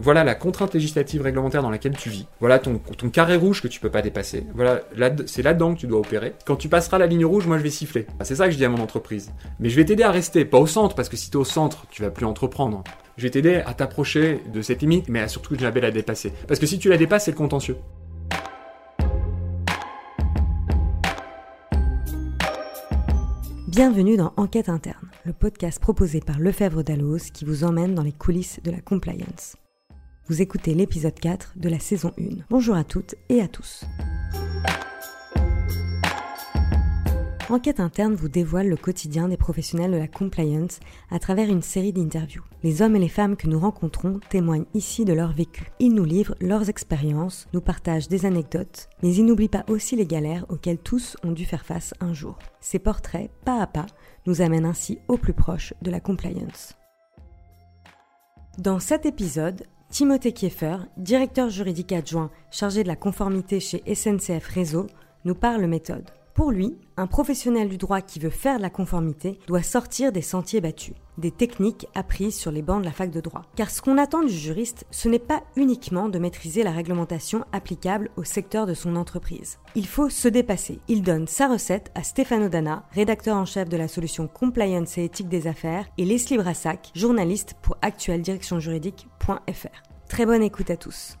voilà la contrainte législative réglementaire dans laquelle tu vis. Voilà ton, carré rouge que tu peux pas dépasser. Voilà, là, c'est là-dedans que tu dois opérer. Quand tu passeras la ligne rouge, moi je vais siffler. Ah, c'est ça que je dis à mon entreprise. Mais je vais t'aider à rester, pas au centre, parce que si tu es au centre, tu vas plus entreprendre. Je vais t'aider à t'approcher de cette limite, mais à surtout jamais la dépasser. Parce que si tu la dépasses, c'est le contentieux. Bienvenue dans Enquête interne, le podcast proposé par Lefebvre Dalloz qui vous emmène dans les coulisses de la compliance. Vous écoutez l'épisode 4 de la saison 1. Bonjour à toutes et à tous. Enquête interne vous dévoile le quotidien des professionnels de la compliance à travers une série d'interviews. Les hommes et les femmes que nous rencontrons témoignent ici de leur vécu. Ils nous livrent leurs expériences, nous partagent des anecdotes, mais ils n'oublient pas aussi les galères auxquelles tous ont dû faire face un jour. Ces portraits, pas à pas, nous amènent ainsi au plus proche de la compliance. Dans cet épisode, Timothée Kieffer, directeur juridique adjoint chargé de la conformité chez SNCF Réseau, nous parle méthode. Pour lui, un professionnel du droit qui veut faire de la conformité doit sortir des sentiers battus, des techniques apprises sur les bancs de la fac de droit. Car ce qu'on attend du juriste, ce n'est pas uniquement de maîtriser la réglementation applicable au secteur de son entreprise. Il faut se dépasser. Il donne sa recette à Stéphano Dana, rédacteur en chef de la solution Compliance et éthique des affaires, et Leslie Brassac, journaliste pour actueldirectionjuridique.fr. Très bonne écoute à tous.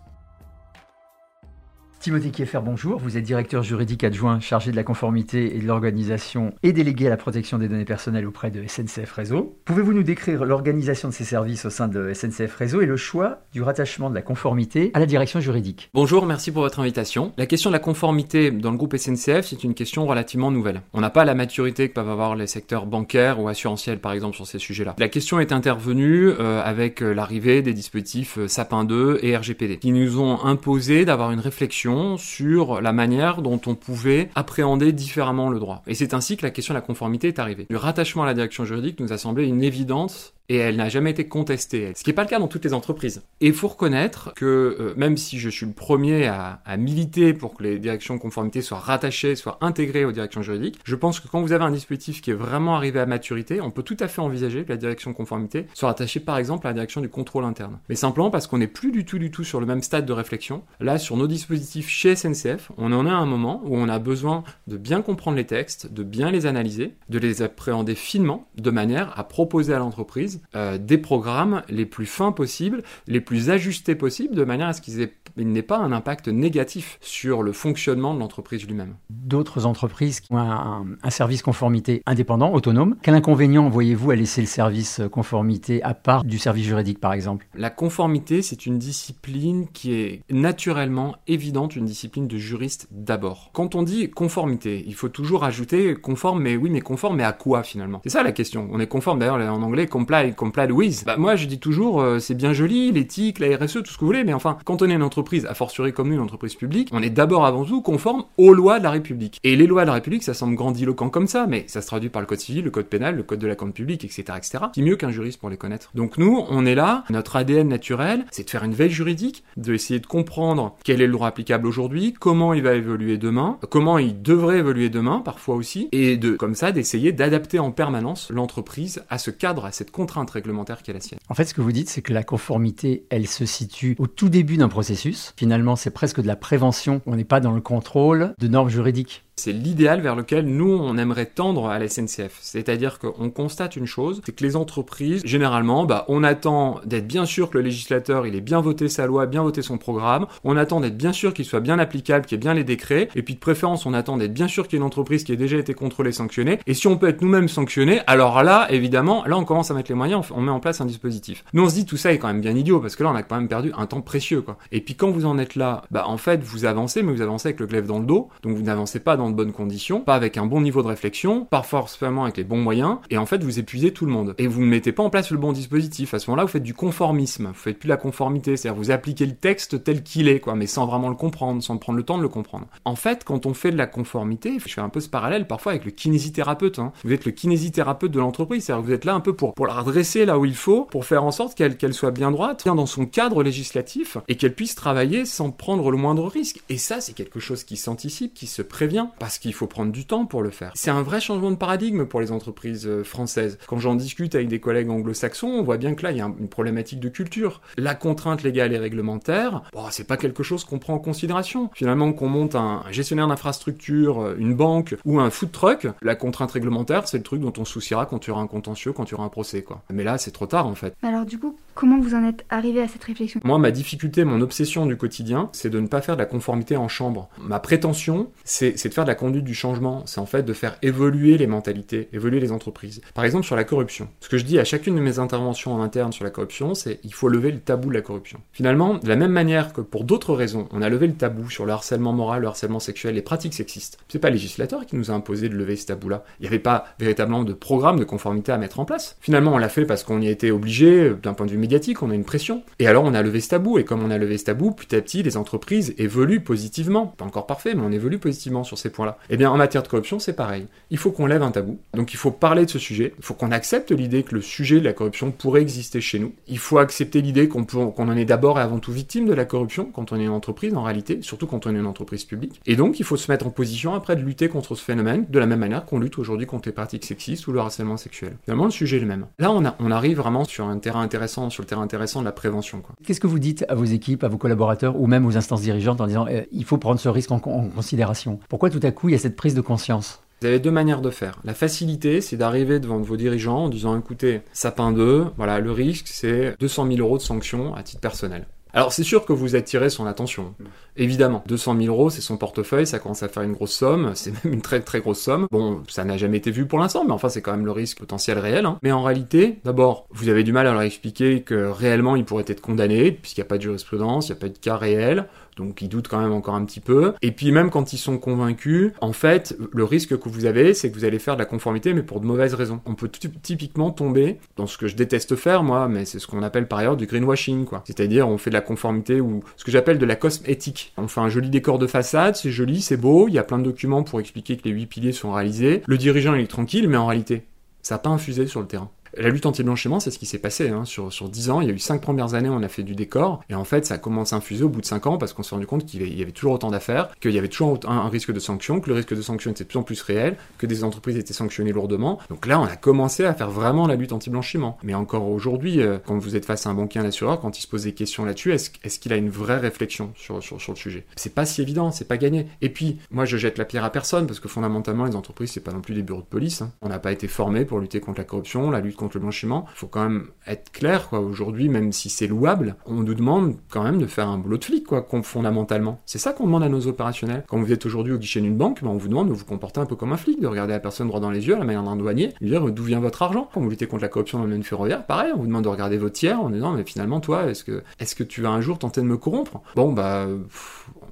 Timothée Kieffer, bonjour. Vous êtes directeur juridique adjoint chargé de la conformité et de l'organisation et délégué à la protection des données personnelles auprès de SNCF Réseau. Pouvez-vous nous décrire l'organisation de ces services au sein de SNCF Réseau et le choix du rattachement de la conformité à la direction juridique? Bonjour, merci pour votre invitation. La question de la conformité dans le groupe SNCF, c'est une question relativement nouvelle. On n'a pas la maturité que peuvent avoir les secteurs bancaires ou assurantiels, par exemple, sur ces sujets-là. La question est intervenue euh, avec euh, l'arrivée des dispositifs euh, Sapin 2 et RGPD, qui nous ont imposé d'avoir une réflexion sur la manière dont on pouvait appréhender différemment le droit. Et c'est ainsi que la question de la conformité est arrivée. Le rattachement à la direction juridique nous a semblé une évidence et elle n'a jamais été contestée, ce qui n'est pas le cas dans toutes les entreprises. Et il faut reconnaître que euh, même si je suis le premier à, militer pour que les directions de conformité soient rattachées, soient intégrées aux directions juridiques, je pense que quand vous avez un dispositif qui est vraiment arrivé à maturité, on peut tout à fait envisager que la direction de conformité soit rattachée par exemple à la direction du contrôle interne. Mais simplement parce qu'on n'est plus du tout du tout sur le même stade de réflexion. Là, sur nos dispositifs chez SNCF, on en a un moment où on a besoin de bien comprendre les textes, de bien les analyser, de les appréhender finement, de manière à proposer à l'entreprise euh, des programmes les plus fins possibles, les plus ajustés possibles, de manière à ce qu'ils n'aient pas un impact négatif sur le fonctionnement de l'entreprise lui-même. D'autres entreprises qui ont un, un, service conformité indépendant, autonome, quel inconvénient voyez-vous à laisser le service conformité à part du service juridique par exemple? La conformité, c'est une discipline qui est naturellement évidente, une discipline de juriste d'abord. Quand on dit conformité, il faut toujours ajouter conforme, mais oui, mais conforme, mais à quoi finalement? C'est ça la question. On est conforme d'ailleurs en anglais, comply comply with. Bah, moi, je dis toujours, euh, c'est bien joli, l'éthique, la RSE, tout ce que vous voulez, mais enfin, quand on est une entreprise, a fortiori comme nous, une entreprise publique, on est d'abord avant tout conforme aux lois de la République. Et les lois de la République, ça semble grandiloquent comme ça, mais ça se traduit par le code civil, le code pénal, le code de la compte publique, etc., etc. Qui mieux qu'un juriste pour les connaître. Donc nous, on est là, notre ADN naturel, c'est de faire une veille juridique, de essayer de comprendre quel est le droit applicable aujourd'hui, comment il va évoluer demain, comment il devrait évoluer demain, parfois aussi, et de, comme ça, d'essayer d'adapter en permanence l'entreprise à ce cadre, à cette contrainte réglementaire qui est la sienne. En fait, ce que vous dites, c'est que la conformité, elle se situe au tout début d'un processus. Finalement, c'est presque de la prévention. On n'est pas dans le contrôle de normes juridiques. C'est l'idéal vers lequel nous, on aimerait tendre à la SNCF. C'est-à-dire qu'on constate une chose, c'est que les entreprises, généralement, bah, on attend d'être bien sûr que le législateur, ait bien voté sa loi, bien voté son programme. On attend d'être bien sûr qu'il soit bien applicable, qu'il y ait bien les décrets. Et puis de préférence, on attend d'être bien sûr qu'il y ait une entreprise qui ait déjà été contrôlée, sanctionnée. Et si on peut être nous-mêmes sanctionnés, alors là, évidemment, là, on commence à mettre les moyens, on met en place un dispositif. Nous, on se dit, tout ça est quand même bien idiot, parce que là, on a quand même perdu un temps précieux, quoi. Et puis quand vous en êtes là, bah, en fait, vous avancez, mais vous avancez avec le glaive dans le dos. Donc vous n'avancez pas dans de bonnes conditions, pas avec un bon niveau de réflexion, pas forcément avec les bons moyens, et en fait vous épuisez tout le monde. Et vous ne mettez pas en place le bon dispositif. À ce moment-là, vous faites du conformisme, vous faites plus la conformité, c'est-à-dire vous appliquez le texte tel qu'il est, quoi, mais sans vraiment le comprendre, sans prendre le temps de le comprendre. En fait, quand on fait de la conformité, je fais un peu ce parallèle parfois avec le kinésithérapeute. Hein. Vous êtes le kinésithérapeute de l'entreprise, c'est-à-dire vous êtes là un peu pour, pour la redresser là où il faut, pour faire en sorte qu'elle qu'elle soit bien droite, bien dans son cadre législatif, et qu'elle puisse travailler sans prendre le moindre risque. Et ça, c'est quelque chose qui s'anticipe, qui se prévient. Parce qu'il faut prendre du temps pour le faire. C'est un vrai changement de paradigme pour les entreprises euh, françaises. Quand j'en discute avec des collègues anglo-saxons, on voit bien que là, il y a une problématique de culture. La contrainte légale et réglementaire, bon, c'est pas quelque chose qu'on prend en considération. Finalement, qu'on monte un gestionnaire d'infrastructure, euh, une banque ou un food truck, la contrainte réglementaire, c'est le truc dont on se souciera quand tu auras un contentieux, quand tu auras un procès, quoi. Mais là, c'est trop tard, en fait. Alors, du coup, comment vous en êtes arrivé à cette réflexion? Moi, ma difficulté, mon obsession du quotidien, c'est de ne pas faire de la conformité en chambre. Ma prétention, c'est de faire de la conduite du changement. C'est en fait de faire évoluer les mentalités, évoluer les entreprises. Par exemple, sur la corruption. Ce que je dis à chacune de mes interventions en interne sur la corruption, c'est il faut lever le tabou de la corruption. Finalement, de la même manière que pour d'autres raisons, on a levé le tabou sur le harcèlement moral, le harcèlement sexuel, les pratiques sexistes. C'est pas le législateur qui nous a imposé de lever ce tabou-là. Il n'y avait pas véritablement de programme de conformité à mettre en place. Finalement, on l'a fait parce qu'on y était obligé, d'un point de vue médiatique, on a une pression. Et alors, on a levé ce tabou. Et comme on a levé ce tabou, petit à petit, les entreprises évoluent positivement. Pas encore parfait, mais on évolue positivement sur ces points-là. Eh bien, en matière de corruption, c'est pareil. Il faut qu'on lève un tabou. Donc, il faut parler de ce sujet. Il faut qu'on accepte l'idée que le sujet de la corruption pourrait exister chez nous. Il faut accepter l'idée qu'on qu'on en est d'abord et avant tout victime de la corruption quand on est une entreprise, en réalité, surtout quand on est une entreprise publique. Et donc, il faut se mettre en position après de lutter contre ce phénomène de la même manière qu'on lutte aujourd'hui contre les pratiques sexistes ou le harcèlement sexuel. Finalement, le sujet est le même. Là, on arrive vraiment sur un terrain intéressant, sur le terrain intéressant de la prévention. Qu'est-ce que vous dites à vos équipes, à vos collaborateurs ou même aux instances dirigeantes en disant eh, il faut prendre ce risque en, en considération? Pourquoi tout coup il y a cette prise de conscience vous avez deux manières de faire. La facilité, c'est d'arriver devant vos dirigeants en disant écoutez, sapin 2, voilà, le risque, c'est 200 000 euros de sanctions à titre personnel. Alors c'est sûr que vous attirez son attention. Évidemment, 200 000 euros, c'est son portefeuille, ça commence à faire une grosse somme, c'est même une très très grosse somme. Bon, ça n'a jamais été vu pour l'instant, mais enfin c'est quand même le risque potentiel réel. Hein. Mais en réalité, d'abord, vous avez du mal à leur expliquer que réellement ils pourraient être condamnés, puisqu'il n'y a pas de jurisprudence, il n'y a pas de cas réel donc ils doutent quand même encore un petit peu. Et puis même quand ils sont convaincus, en fait, le risque que vous avez, c'est que vous allez faire de la conformité, mais pour de mauvaises raisons. On peut typiquement tomber dans ce que je déteste faire, moi, mais c'est ce qu'on appelle par ailleurs du greenwashing, quoi. C'est-à-dire, on fait de la conformité ou ce que j'appelle de la cosmétique. On fait un joli décor de façade, c'est joli, c'est beau, il y a plein de documents pour expliquer que les huit piliers sont réalisés. Le dirigeant, il est tranquille, mais en réalité, ça n'a pas infusé sur le terrain. La lutte anti-blanchiment, c'est ce qui s'est passé. Hein. Sur, sur 10 ans, il y a eu 5 premières années, on a fait du décor, et en fait, ça a commencé à infuser au bout de 5 ans parce qu'on s'est rendu compte qu'il y avait toujours autant d'affaires, qu'il y avait toujours un, risque de sanction, que le risque de sanction était de plus en plus réel, que des entreprises étaient sanctionnées lourdement. Donc là, on a commencé à faire vraiment la lutte anti-blanchiment. Mais encore aujourd'hui, euh, quand vous êtes face à un banquier, un assureur, quand il se pose des questions là-dessus, est-ce est qu'il a une vraie réflexion sur, le sujet? C'est pas si évident, c'est pas gagné. Et puis, moi, je jette la pierre à personne parce que fondamentalement, les entreprises, c'est pas non plus des bureaux de police. Hein. On n'a pas été formé pour lutter contre la corruption, la lutte contre le blanchiment faut quand même être clair, quoi. Aujourd'hui, même si c'est louable, on nous demande quand même de faire un boulot de flic, quoi, fondamentalement. C'est ça qu'on demande à nos opérationnels. Quand vous êtes aujourd'hui au guichet d'une banque, ben, on vous demande de vous comporter un peu comme un flic, de regarder la personne droit dans les yeux, à la manière d'un douanier, lui dire d'où vient votre argent? Quand vous luttez contre la corruption dans le domaine ferroviaire, pareil, on vous demande de regarder votre tiers en disant, mais finalement, toi, est-ce que, est-ce que tu vas un jour tenter de me corrompre? Bon, bah,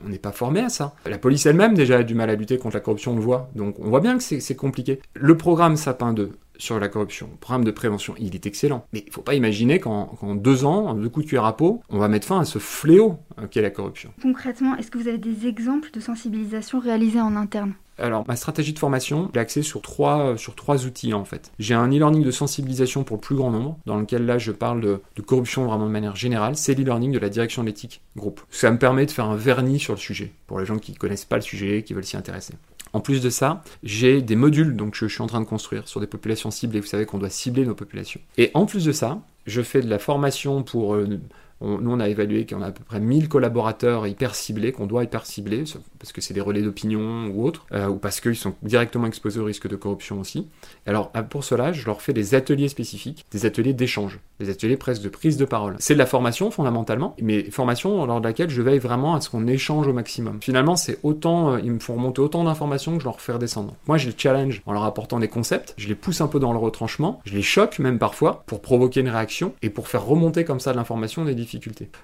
on n'est pas formé à ça. La police elle-même déjà a du mal à lutter contre la corruption, on le voit. Donc on voit bien que c'est compliqué. Le programme Sapin 2, sur la corruption, le programme de prévention, il est excellent. Mais il ne faut pas imaginer qu'en deux ans, deux coups de cuir à peau, on va mettre fin à ce fléau euh, qu'est la corruption. Concrètement, est-ce que vous avez des exemples de sensibilisation réalisés en interne? Alors, ma stratégie de formation est axée sur trois, sur trois outils en fait. J'ai un e-learning de sensibilisation pour le plus grand nombre, dans lequel là je parle de, de corruption vraiment de manière générale. C'est l'e-learning de la direction de l'éthique groupe. Ça me permet de faire un vernis sur le sujet, pour les gens qui ne connaissent pas le sujet, qui veulent s'y intéresser. En plus de ça, j'ai des modules donc je, suis en train de construire sur des populations ciblées. Vous savez qu'on doit cibler nos populations. Et en plus de ça, je fais de la formation pour euh, nous, on a évalué qu'on a à peu près 1000 collaborateurs hyper ciblés, qu'on doit hyper cibler, parce que c'est des relais d'opinion ou autres, euh, ou parce qu'ils sont directement exposés au risque de corruption aussi. alors, pour cela, je leur fais des ateliers spécifiques, des ateliers d'échange, des ateliers presque de prise de parole. C'est de la formation, fondamentalement, mais formation lors de laquelle je veille vraiment à ce qu'on échange au maximum. Finalement, c'est autant, euh, ils me font remonter autant d'informations que je leur fais redescendre. Moi, je les challenge en leur apportant des concepts, je les pousse un peu dans le retranchement, je les choque même parfois, pour provoquer une réaction, et pour faire remonter comme ça de l'information des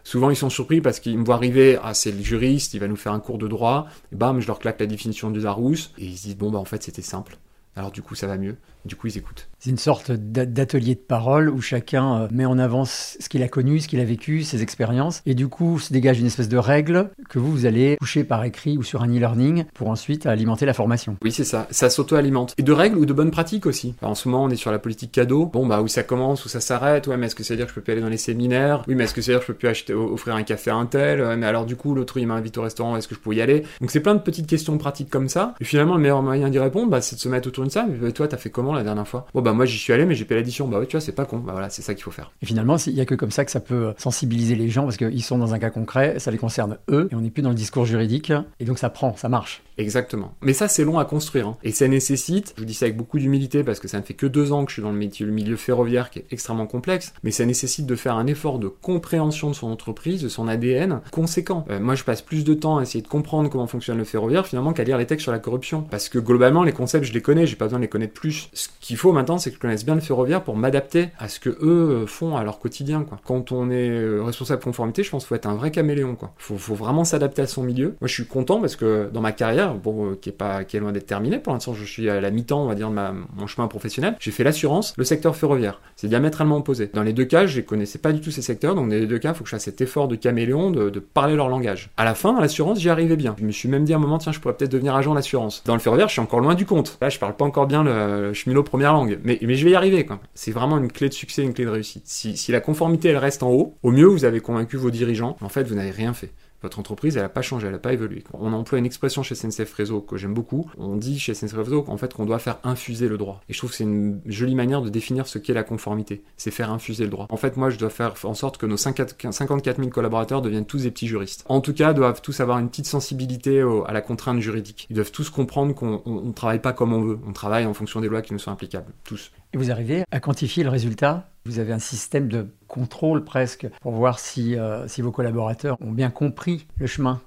Souvent, ils sont surpris parce qu'ils me voient arriver, ah, c'est le juriste, il va nous faire un cours de droit, bam, je leur claque la définition du Larousse, et ils se disent, bon, bah, en fait, c'était simple. Alors, du coup, ça va mieux. Du coup, ils écoutent. C'est une sorte d'atelier de parole où chacun euh, met en avant ce qu'il a connu, ce qu'il a vécu, ses expériences. Et du coup, se dégage une espèce de règle que vous, vous allez coucher par écrit ou sur un e-learning pour ensuite alimenter la formation. Oui, c'est ça. Ça s'auto-alimente. Et de règles ou de bonnes pratiques aussi. en ce moment, on est sur la politique cadeau. Bon, bah, où ça commence, où ça s'arrête. Ouais, mais est-ce que ça veut dire que je peux plus aller dans les séminaires? Oui, mais est-ce que ça veut dire que je peux plus acheter, offrir un café à un tel? Mais alors, du coup, l'autre, il m'invite au restaurant. Est-ce que je peux y aller? Donc, c'est plein de petites questions pratiques comme ça. Et finalement, le meilleur moyen d'y répondre, bah, c'est de se mettre autour de ça. Mais toi, t'as fait comment la dernière fois? Bon, bah, moi, j'y suis allé, mais j'ai l'addition. Bah oui, tu vois, c'est pas con. Bah voilà, c'est ça qu'il faut faire. Et finalement, il n'y a que comme ça que ça peut sensibiliser les gens parce qu'ils sont dans un cas concret, ça les concerne eux, et on n'est plus dans le discours juridique, et donc ça prend, ça marche. Exactement. Mais ça, c'est long à construire. Hein. Et ça nécessite, je vous dis ça avec beaucoup d'humilité parce que ça ne fait que deux ans que je suis dans le, métier, le milieu ferroviaire qui est extrêmement complexe, mais ça nécessite de faire un effort de compréhension de son entreprise, de son ADN conséquent. Euh, moi, je passe plus de temps à essayer de comprendre comment fonctionne le ferroviaire finalement qu'à lire les textes sur la corruption. Parce que globalement, les concepts, je les connais, j'ai pas besoin de les connaître plus. Ce qu'il faut maintenant, c'est que je connaisse bien le ferroviaire pour m'adapter à ce que eux euh, font à leur quotidien. Quoi. Quand on est euh, responsable conformité, je pense qu'il faut être un vrai caméléon. Quoi. Faut, faut vraiment s'adapter à son milieu. Moi, je suis content parce que dans ma carrière, bon, qui est pas qui est loin d'être terminé. Pour l'instant, je suis à la mi-temps, on va dire, de ma, mon chemin professionnel. J'ai fait l'assurance, le secteur ferroviaire. C'est diamétralement opposé. Dans les deux cas, je ne connaissais pas du tout ces secteurs, donc dans les deux cas, il faut que je fasse cet effort de caméléon, de, parler leur langage. À la fin, dans l'assurance, j'y arrivais bien. Je me suis même dit à un moment, tiens, je pourrais peut-être devenir agent d'assurance. Dans le ferroviaire, je suis encore loin du compte. Là, je parle pas encore bien le, cheminot première langue, mais, mais je vais y arriver. C'est vraiment une clé de succès, une clé de réussite. Si, si la conformité, elle reste en haut, au mieux, vous avez convaincu vos dirigeants. En fait, vous n'avez rien fait. Votre entreprise, elle n'a pas changé, elle n'a pas évolué. On emploie une expression chez SNCF Réseau que j'aime beaucoup. On dit chez SNCF Réseau qu'en fait, qu'on doit faire infuser le droit. Et je trouve que c'est une jolie manière de définir ce qu'est la conformité. C'est faire infuser le droit. En fait, moi, je dois faire en sorte que nos 54 000 collaborateurs deviennent tous des petits juristes. En tout cas, doivent tous avoir une petite sensibilité à la contrainte juridique. Ils doivent tous comprendre qu'on ne travaille pas comme on veut. On travaille en fonction des lois qui nous sont applicables. Tous. Et vous arrivez à quantifier le résultat. Vous avez un système de contrôle presque pour voir si, euh, si vos collaborateurs ont bien compris le chemin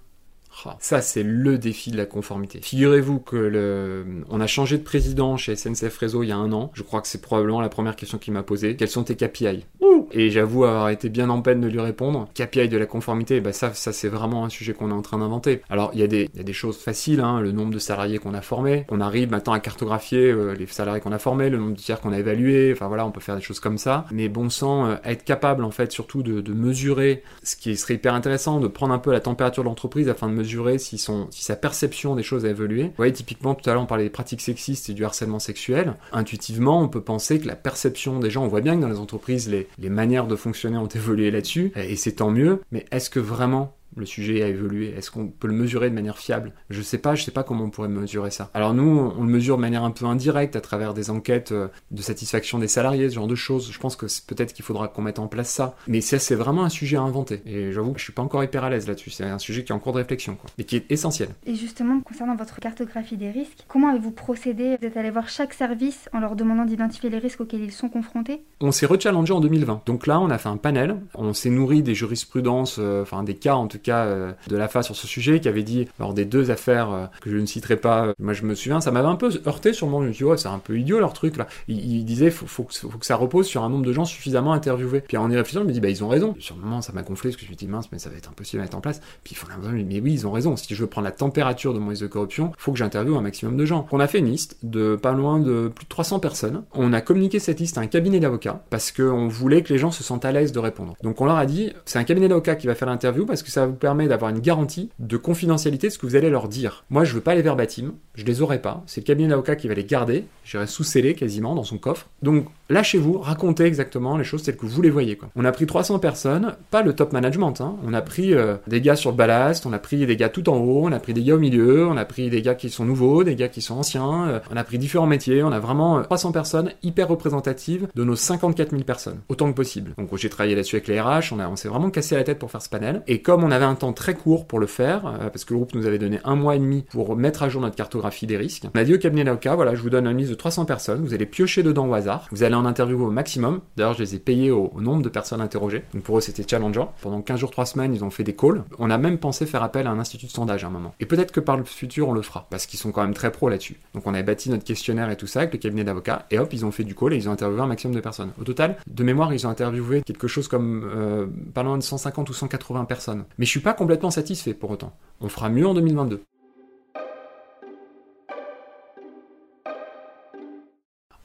ça, c'est le défi de la conformité. Figurez-vous que le... on a changé de président chez SNCF Réseau il y a un an. Je crois que c'est probablement la première question qu'il m'a posée. Quels sont tes KPI Et j'avoue avoir été bien en peine de lui répondre. KPI de la conformité, bah ça, ça c'est vraiment un sujet qu'on est en train d'inventer. Alors, il y, a des, y a des choses faciles, hein, le nombre de salariés qu'on a formés. On arrive maintenant à cartographier euh, les salariés qu'on a formés, le nombre de tiers qu'on a évalués. Enfin voilà, on peut faire des choses comme ça. Mais bon sang, euh, être capable en fait surtout de, de mesurer, ce qui serait hyper intéressant, de prendre un peu la température de l'entreprise afin de mesurer si, si sa perception des choses a évolué. Vous voyez, typiquement, tout à l'heure, on parlait des pratiques sexistes et du harcèlement sexuel. Intuitivement, on peut penser que la perception des gens, on voit bien que dans les entreprises, les, les manières de fonctionner ont évolué là-dessus, et c'est tant mieux, mais est-ce que vraiment le sujet a évolué Est-ce qu'on peut le mesurer de manière fiable? Je sais pas, je sais pas comment on pourrait mesurer ça. Alors nous, on le mesure de manière un peu indirecte à travers des enquêtes euh, de satisfaction des salariés, ce genre de choses. Je pense que peut-être qu'il faudra qu'on mette en place ça. Mais ça, c'est vraiment un sujet à inventer. Et j'avoue que je suis pas encore hyper à l'aise là-dessus. C'est un sujet qui est en cours de réflexion, quoi. Et qui est essentiel. Et justement, concernant votre cartographie des risques, comment avez-vous procédé? Vous êtes allé voir chaque service en leur demandant d'identifier les risques auxquels ils sont confrontés? On s'est rechallengé en 2020. Donc là, on a fait un panel. On s'est nourri des jurisprudences, euh, enfin des cas en tout cas euh, de la sur ce sujet, qui avait dit, lors des deux affaires euh, que je ne citerai pas, euh, moi je me souviens, ça m'avait un peu heurté sur mon, je me suis dit, ouais, c'est un peu idiot leur truc là. Il, disait, faut, faut, que, ça repose sur un nombre de gens suffisamment interviewés. Puis en y réfléchissant, je me dis, bah ils ont raison. Sur le moment, ça m'a gonflé, parce que je me suis dit, mince, mais ça va être impossible à mettre en place. Puis il faut mais oui, ils ont raison. Si je veux prendre la température de mon de corruption, faut que j'interviewe un maximum de gens. On a fait une liste de pas loin de plus de 300 personnes. On a communiqué cette liste à un cabinet d'avocats parce qu'on voulait que les gens se sentent à l'aise de répondre. Donc on leur a dit, c'est un cabinet d'avocats qui va faire l'interview parce que ça vous permet d'avoir une garantie de confidentialité de ce que vous allez leur dire. Moi, je veux pas les verbatim, je les aurai pas. C'est le cabinet d'avocat qui va les garder. J'irai sous scellé quasiment dans son coffre. Donc, lâchez-vous, racontez exactement les choses telles que vous les voyez. Quoi. On a pris 300 personnes, pas le top management. Hein. On a pris euh, des gars sur le ballast, on a pris des gars tout en haut, on a pris des gars au milieu, on a pris des gars qui sont nouveaux, des gars qui sont anciens. Euh, on a pris différents métiers. On a vraiment 300 euh, personnes hyper représentatives de nos 54 000 personnes, autant que possible. Donc, j'ai travaillé là-dessus avec les RH. On, a, on s'est vraiment cassé la tête pour faire ce panel. Et comme on avait un temps très court pour le faire, parce que le groupe nous avait donné un mois et demi pour mettre à jour notre cartographie des risques. On a dit au cabinet d'avocat, voilà, je vous donne une liste de 300 personnes, vous allez piocher dedans au hasard, vous allez en interviewer au maximum. D'ailleurs, je les ai payés au, nombre de personnes interrogées. Donc pour eux, c'était challengeant. Pendant 15 jours, 3 semaines, ils ont fait des calls. On a même pensé faire appel à un institut de sondage à un moment. Et peut-être que par le futur, on le fera, parce qu'ils sont quand même très pros là-dessus. Donc on avait bâti notre questionnaire et tout ça avec le cabinet d'avocats, et hop, ils ont fait du call et ils ont interviewé un maximum de personnes. Au total, de mémoire, ils ont interviewé quelque chose comme euh, pas loin de 150 ou 180 personnes. Mais je suis pas complètement satisfait pour autant. On fera mieux en 2022.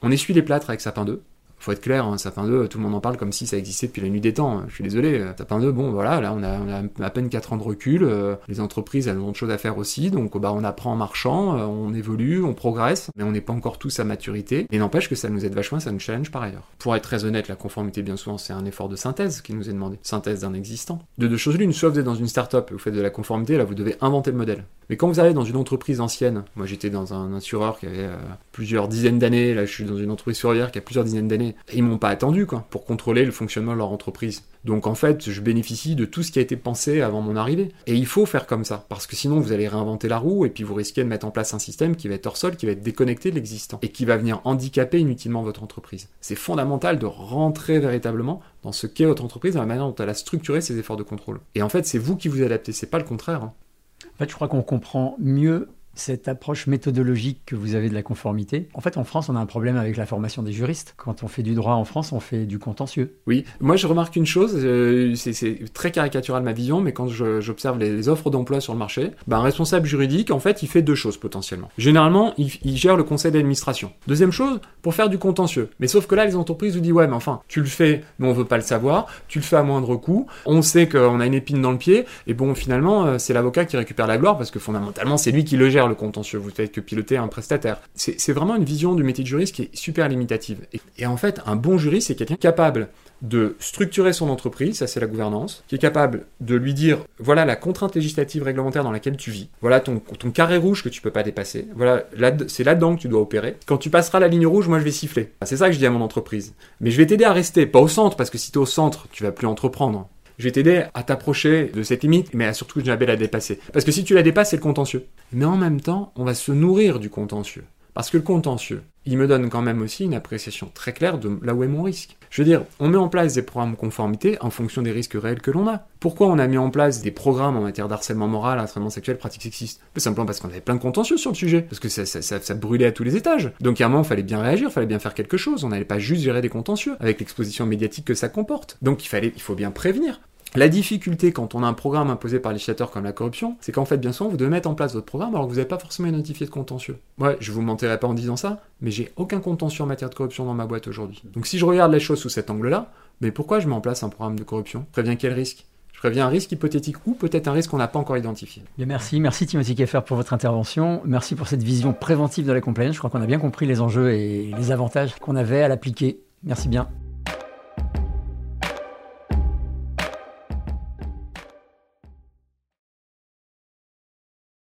On essuie les plâtres avec Sapin 2 faut être clair, hein, Sapin 2, tout le monde en parle comme si ça existait depuis la nuit des temps. Hein. Je suis désolé, euh, Sapin 2, bon voilà, là on a, à peine 4 ans de recul, euh, les entreprises elles ont de choses à faire aussi, donc bah, on apprend en marchant, euh, on évolue, on progresse, mais on n'est pas encore tous à maturité, et n'empêche que ça nous aide vachement, ça nous challenge par ailleurs. Pour être très honnête, la conformité bien souvent c'est un effort de synthèse qui nous est demandé, synthèse d'un existant. De deux choses l'une, soit vous êtes dans une start-up et vous faites de la conformité, là vous devez inventer le modèle. Mais quand vous allez dans une entreprise ancienne, moi j'étais dans un assureur qui avait plusieurs dizaines d'années, là je suis dans une entreprise surveillère qui a plusieurs dizaines d'années, ils m'ont pas attendu pour contrôler le fonctionnement de leur entreprise. Donc en fait, je bénéficie de tout ce qui a été pensé avant mon arrivée. Et il faut faire comme ça, parce que sinon vous allez réinventer la roue et puis vous risquez de mettre en place un système qui va être hors sol, qui va être déconnecté de l'existant et qui va venir handicaper inutilement votre entreprise. C'est fondamental de rentrer véritablement dans ce qu'est votre entreprise, dans la manière dont elle a structuré ses efforts de contrôle. Et en fait, c'est vous qui vous adaptez, c'est pas le contraire. Hein. En fait, je crois qu'on comprend mieux cette approche méthodologique que vous avez de la conformité. En fait, en France, on a un problème avec la formation des juristes. Quand on fait du droit en France, on fait du contentieux. Oui, moi je remarque une chose, euh, c'est très caricatural ma vision, mais quand j'observe les, offres d'emploi sur le marché, ben, un responsable juridique, en fait, il fait deux choses potentiellement. Généralement, il, gère le conseil d'administration. Deuxième chose, pour faire du contentieux. Mais sauf que là, les entreprises vous disent, ouais, mais enfin, tu le fais, mais on veut pas le savoir, tu le fais à moindre coût, on sait qu'on a une épine dans le pied, et bon, finalement, euh, c'est l'avocat qui récupère la gloire, parce que fondamentalement, c'est lui qui le gère le contentieux, vous faites que piloter un prestataire. C'est vraiment une vision du métier de juriste qui est super limitative. Et, en fait, un bon juriste, c'est quelqu'un capable de structurer son entreprise, ça c'est la gouvernance, qui est capable de lui dire, voilà la contrainte législative réglementaire dans laquelle tu vis, voilà ton, carré rouge que tu peux pas dépasser, voilà c'est là-dedans que tu dois opérer. Quand tu passeras la ligne rouge, moi je vais siffler. C'est ça que je dis à mon entreprise. Mais je vais t'aider à rester, pas au centre, parce que si tu es au centre, tu vas plus entreprendre. Je vais t'aider à t'approcher de cette limite, mais à surtout jamais la dépasser. Parce que si tu la dépasses, c'est le contentieux. Mais en même temps, on va se nourrir du contentieux. Parce que le contentieux, il me donne quand même aussi une appréciation très claire de là où est mon risque. Je veux dire, on met en place des programmes conformité en fonction des risques réels que l'on a. Pourquoi on a mis en place des programmes en matière d'harcèlement moral, harcèlement sexuel, pratiques sexistes? Tout simplement parce qu'on avait plein de contentieux sur le sujet, parce que ça, ça, brûlait à tous les étages. Donc à il fallait bien réagir, il fallait bien faire quelque chose. On n'allait pas juste gérer des contentieux avec l'exposition médiatique que ça comporte. Donc il fallait, il faut bien prévenir. La difficulté quand on a un programme imposé par les législateur comme la corruption, c'est qu'en fait, bien souvent, vous devez mettre en place votre programme alors que vous n'avez pas forcément identifié de contentieux. Ouais, je vous mentirai pas en disant ça, mais j'ai aucun contentieux en matière de corruption dans ma boîte aujourd'hui. Donc si je regarde les choses sous cet angle-là, mais pourquoi je mets en place un programme de corruption? Je préviens quel risque? Je préviens un risque hypothétique ou peut-être un risque qu'on n'a pas encore identifié. Bien, merci. Merci Timothy Keffer pour votre intervention. Merci pour cette vision préventive de la compliance. Je crois qu'on a bien compris les enjeux et les avantages qu'on avait à l'appliquer. Merci bien.